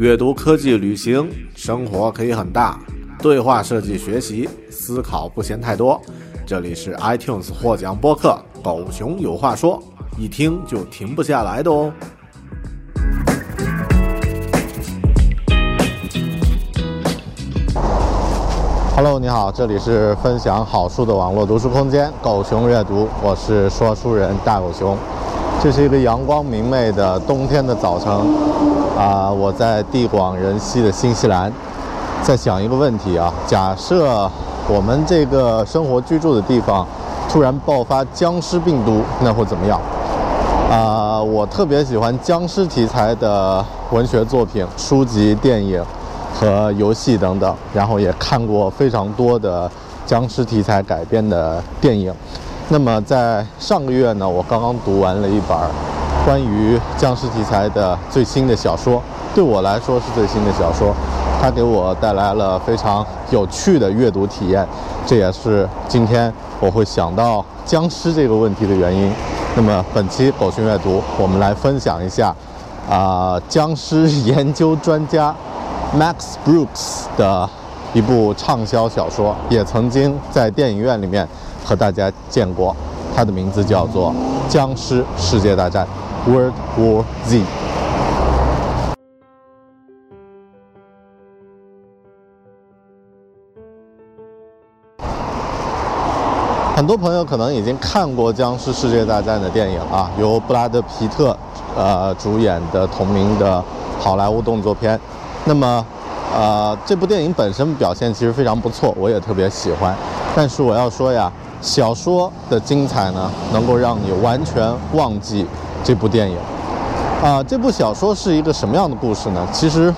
阅读、科技、旅行，生活可以很大。对话设计、学习、思考不嫌太多。这里是 iTunes 获奖播客《狗熊有话说》，一听就停不下来的哦。Hello，你好，这里是分享好书的网络读书空间——狗熊阅读，我是说书人大狗熊。这是一个阳光明媚的冬天的早晨，啊，我在地广人稀的新西兰，在想一个问题啊：假设我们这个生活居住的地方突然爆发僵尸病毒，那会怎么样？啊，我特别喜欢僵尸题材的文学作品、书籍、电影。和游戏等等，然后也看过非常多的僵尸题材改编的电影。那么在上个月呢，我刚刚读完了一本关于僵尸题材的最新的小说，对我来说是最新的小说，它给我带来了非常有趣的阅读体验，这也是今天我会想到僵尸这个问题的原因。那么本期狗熊阅读，我们来分享一下啊，僵尸研究专家。Max Brooks 的一部畅销小说，也曾经在电影院里面和大家见过。它的名字叫做《僵尸世界大战》（World War Z）。很多朋友可能已经看过《僵尸世界大战》的电影啊，由布拉德·皮特呃主演的同名的好莱坞动作片。那么，呃，这部电影本身表现其实非常不错，我也特别喜欢。但是我要说呀，小说的精彩呢，能够让你完全忘记这部电影。啊，这部小说是一个什么样的故事呢？其实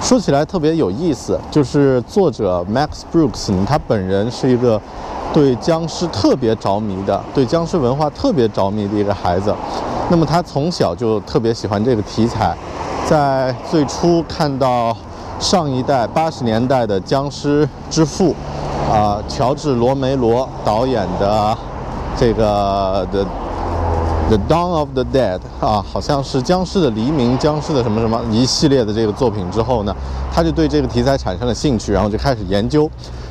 说起来特别有意思，就是作者 Max Brooks，他本人是一个对僵尸特别着迷的，对僵尸文化特别着迷的一个孩子。那么他从小就特别喜欢这个题材。在最初看到上一代八十年代的僵尸之父，啊，乔治罗梅罗导演的这个 The The Dawn of the Dead 啊，好像是僵尸的黎明，僵尸的什么什么一系列的这个作品之后呢，他就对这个题材产生了兴趣，然后就开始研究。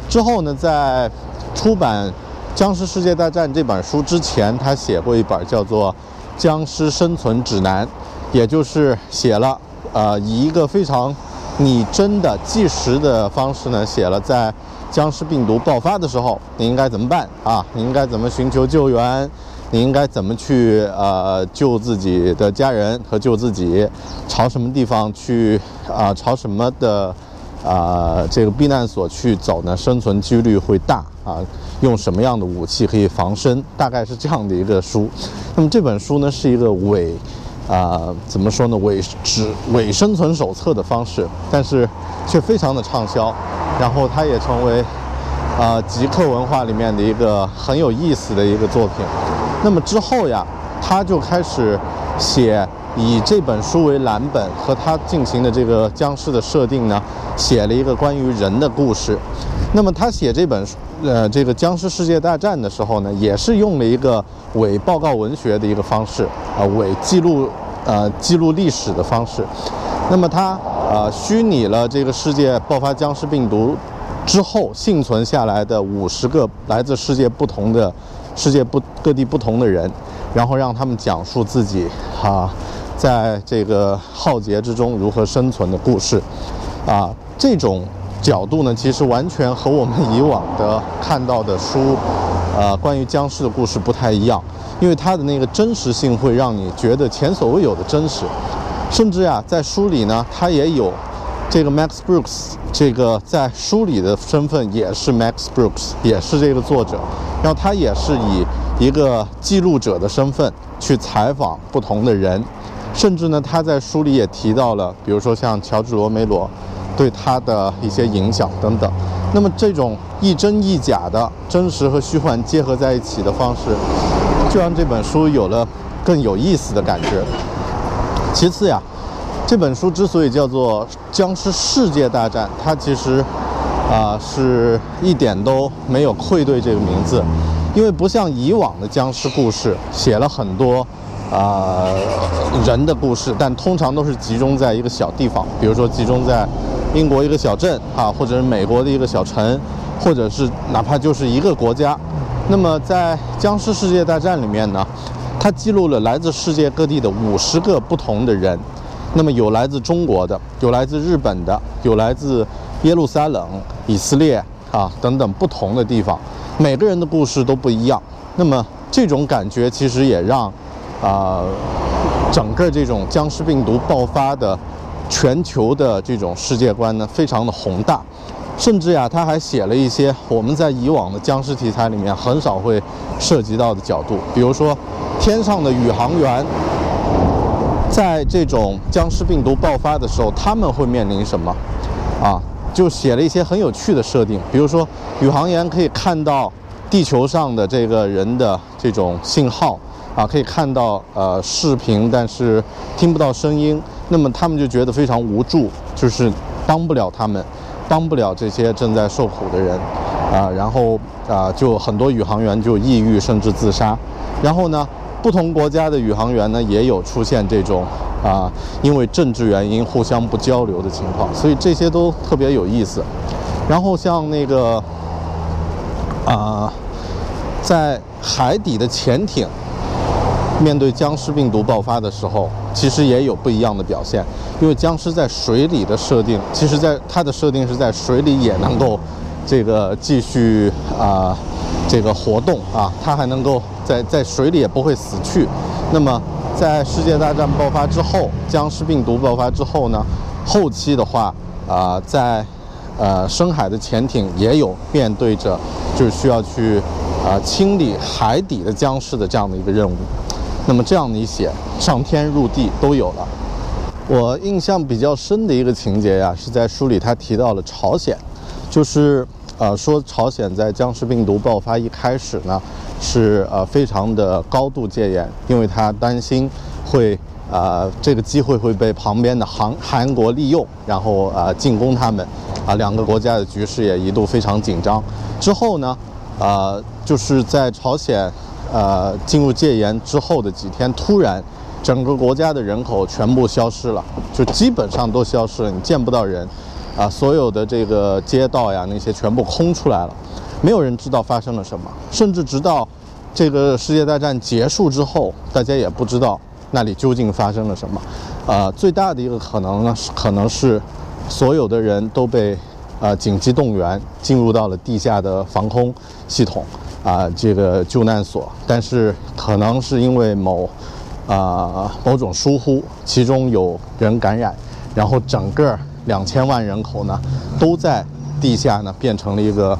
之后呢，在出版《僵尸世界大战》这本书之前，他写过一本叫做《僵尸生存指南》，也就是写了。呃，以一个非常拟真的计时的方式呢，写了在僵尸病毒爆发的时候，你应该怎么办啊？你应该怎么寻求救援？你应该怎么去呃救自己的家人和救自己？朝什么地方去啊？朝什么的啊这个避难所去走呢？生存几率会大啊？用什么样的武器可以防身？大概是这样的一个书。那么这本书呢，是一个伪。啊，怎么说呢？伪指伪生存手册的方式，但是却非常的畅销，然后它也成为啊极客文化里面的一个很有意思的一个作品。那么之后呀，他就开始写以这本书为蓝本和他进行的这个僵尸的设定呢，写了一个关于人的故事。那么他写这本书。呃，这个僵尸世界大战的时候呢，也是用了一个伪报告文学的一个方式，啊，伪记录，呃，记录历史的方式。那么它，呃，虚拟了这个世界爆发僵尸病毒之后幸存下来的五十个来自世界不同的世界不各地不同的人，然后让他们讲述自己，啊，在这个浩劫之中如何生存的故事，啊，这种角度呢，其实完全和我们以往的看到的书，呃，关于僵尸的故事不太一样，因为它的那个真实性会让你觉得前所未有的真实，甚至呀，在书里呢，它也有这个 Max Brooks，这个在书里的身份也是 Max Brooks，也是这个作者，然后他也是以一个记录者的身份去采访不同的人。甚至呢，他在书里也提到了，比如说像乔治·罗梅罗对他的一些影响等等。那么这种一真一假的真实和虚幻结合在一起的方式，就让这本书有了更有意思的感觉。其次呀，这本书之所以叫做《僵尸世界大战》，它其实啊是一点都没有愧对这个名字，因为不像以往的僵尸故事写了很多。啊，人的故事，但通常都是集中在一个小地方，比如说集中在英国一个小镇啊，或者是美国的一个小城，或者是哪怕就是一个国家。那么在《僵尸世界大战》里面呢，它记录了来自世界各地的五十个不同的人，那么有来自中国的，有来自日本的，有来自耶路撒冷、以色列啊等等不同的地方，每个人的故事都不一样。那么这种感觉其实也让。啊，整个这种僵尸病毒爆发的全球的这种世界观呢，非常的宏大，甚至呀，他还写了一些我们在以往的僵尸题材里面很少会涉及到的角度，比如说天上的宇航员，在这种僵尸病毒爆发的时候，他们会面临什么？啊，就写了一些很有趣的设定，比如说宇航员可以看到地球上的这个人的这种信号。啊，可以看到呃视频，但是听不到声音，那么他们就觉得非常无助，就是帮不了他们，帮不了这些正在受苦的人，啊，然后啊，就很多宇航员就抑郁甚至自杀，然后呢，不同国家的宇航员呢也有出现这种啊，因为政治原因互相不交流的情况，所以这些都特别有意思。然后像那个啊，在海底的潜艇。面对僵尸病毒爆发的时候，其实也有不一样的表现。因为僵尸在水里的设定，其实在它的设定是在水里也能够这个继续啊这个活动啊，它还能够在在水里也不会死去。那么在世界大战爆发之后，僵尸病毒爆发之后呢，后期的话啊，在呃深海的潜艇也有面对着就是需要去啊清理海底的僵尸的这样的一个任务。那么这样你写上天入地都有了。我印象比较深的一个情节呀，是在书里他提到了朝鲜，就是呃说朝鲜在僵尸病毒爆发一开始呢，是呃非常的高度戒严，因为他担心会啊这个机会会被旁边的韩韩国利用，然后呃进攻他们，啊两个国家的局势也一度非常紧张。之后呢，啊就是在朝鲜。呃，进入戒严之后的几天，突然，整个国家的人口全部消失了，就基本上都消失了，你见不到人，啊，所有的这个街道呀，那些全部空出来了，没有人知道发生了什么，甚至直到这个世界大战结束之后，大家也不知道那里究竟发生了什么。啊，最大的一个可能呢，是可能是所有的人都被呃紧急动员进入到了地下的防空系统。啊，这个救难所，但是可能是因为某啊某种疏忽，其中有人感染，然后整个两千万人口呢都在地下呢变成了一个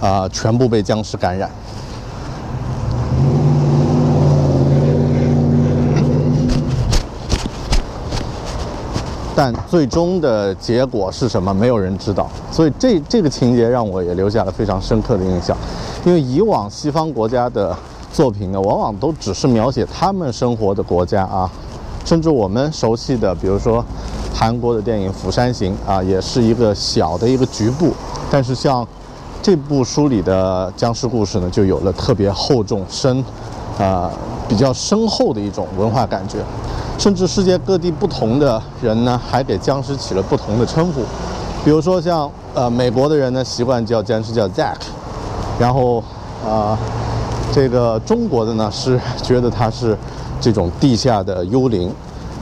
啊全部被僵尸感染。但最终的结果是什么？没有人知道。所以这这个情节让我也留下了非常深刻的印象。因为以往西方国家的作品呢，往往都只是描写他们生活的国家啊，甚至我们熟悉的，比如说韩国的电影《釜山行》啊，也是一个小的一个局部。但是像这部书里的僵尸故事呢，就有了特别厚重、深啊比较深厚的一种文化感觉。甚至世界各地不同的人呢，还给僵尸起了不同的称呼。比如说像呃美国的人呢，习惯叫僵尸叫 Zack。然后，啊，这个中国的呢是觉得它是这种地下的幽灵，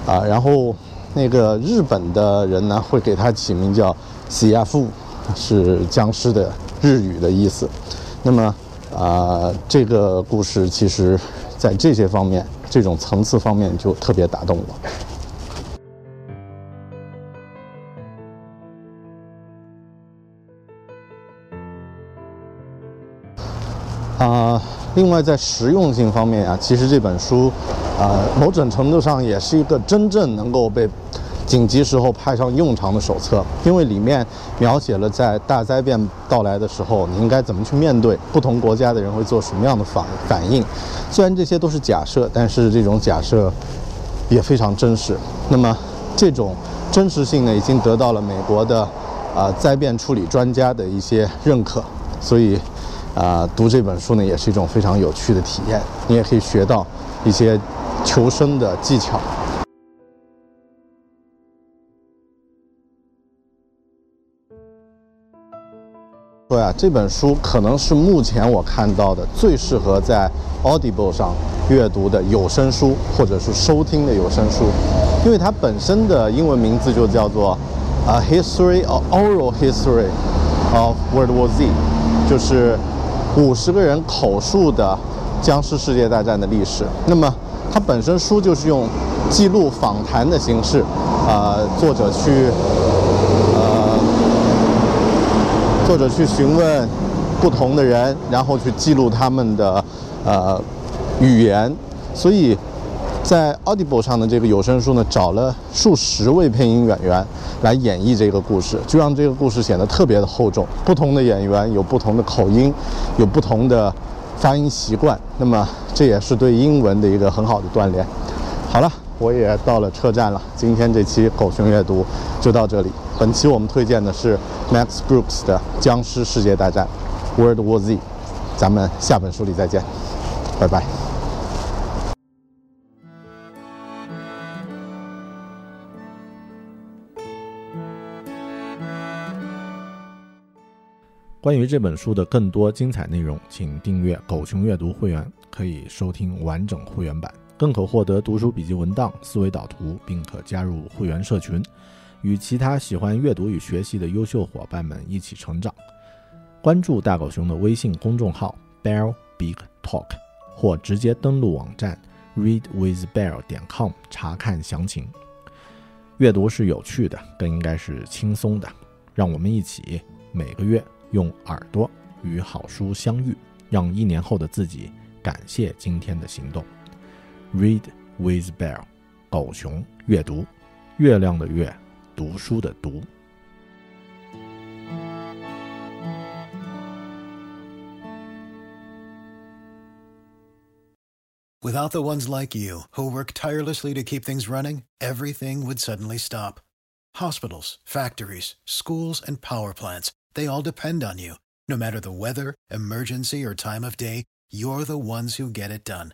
啊，然后那个日本的人呢会给它起名叫喜亚夫，是僵尸的日语的意思。那么啊，这个故事其实在这些方面、这种层次方面就特别打动我。啊，另外在实用性方面啊，其实这本书，啊，某种程度上也是一个真正能够被紧急时候派上用场的手册，因为里面描写了在大灾变到来的时候，你应该怎么去面对，不同国家的人会做什么样的反反应。虽然这些都是假设，但是这种假设也非常真实。那么这种真实性呢，已经得到了美国的啊灾变处理专家的一些认可，所以。啊，读这本书呢，也是一种非常有趣的体验。你也可以学到一些求生的技巧。对啊，这本书可能是目前我看到的最适合在 Audible 上阅读的有声书，或者是收听的有声书，因为它本身的英文名字就叫做《A History of Oral History of World War Z》，就是。五十个人口述的僵尸世界大战的历史。那么，它本身书就是用记录访谈的形式，啊，作者去，呃，作者去询问不同的人，然后去记录他们的呃语言，所以。在 Audible 上的这个有声书呢，找了数十位配音演员来演绎这个故事，就让这个故事显得特别的厚重。不同的演员有不同的口音，有不同的发音习惯，那么这也是对英文的一个很好的锻炼。好了，我也到了车站了，今天这期狗熊阅读就到这里。本期我们推荐的是 Max Brooks 的《僵尸世界大战》（World War Z），咱们下本书里再见，拜拜。关于这本书的更多精彩内容，请订阅“狗熊阅读”会员，可以收听完整会员版，更可获得读书笔记文档、思维导图，并可加入会员社群，与其他喜欢阅读与学习的优秀伙伴们一起成长。关注大狗熊的微信公众号 “Bear Big Talk”，或直接登录网站 “readwithbear 点 com” 查看详情。阅读是有趣的，更应该是轻松的。让我们一起每个月。用耳朵与好书相遇，让一年后的自己感谢今天的行动。Read with Bear，狗熊阅读，月亮的月，读书的读。Without the ones like you who work tirelessly to keep things running, everything would suddenly stop. Hospitals, factories, schools, and power plants. They all depend on you. No matter the weather, emergency, or time of day, you're the ones who get it done.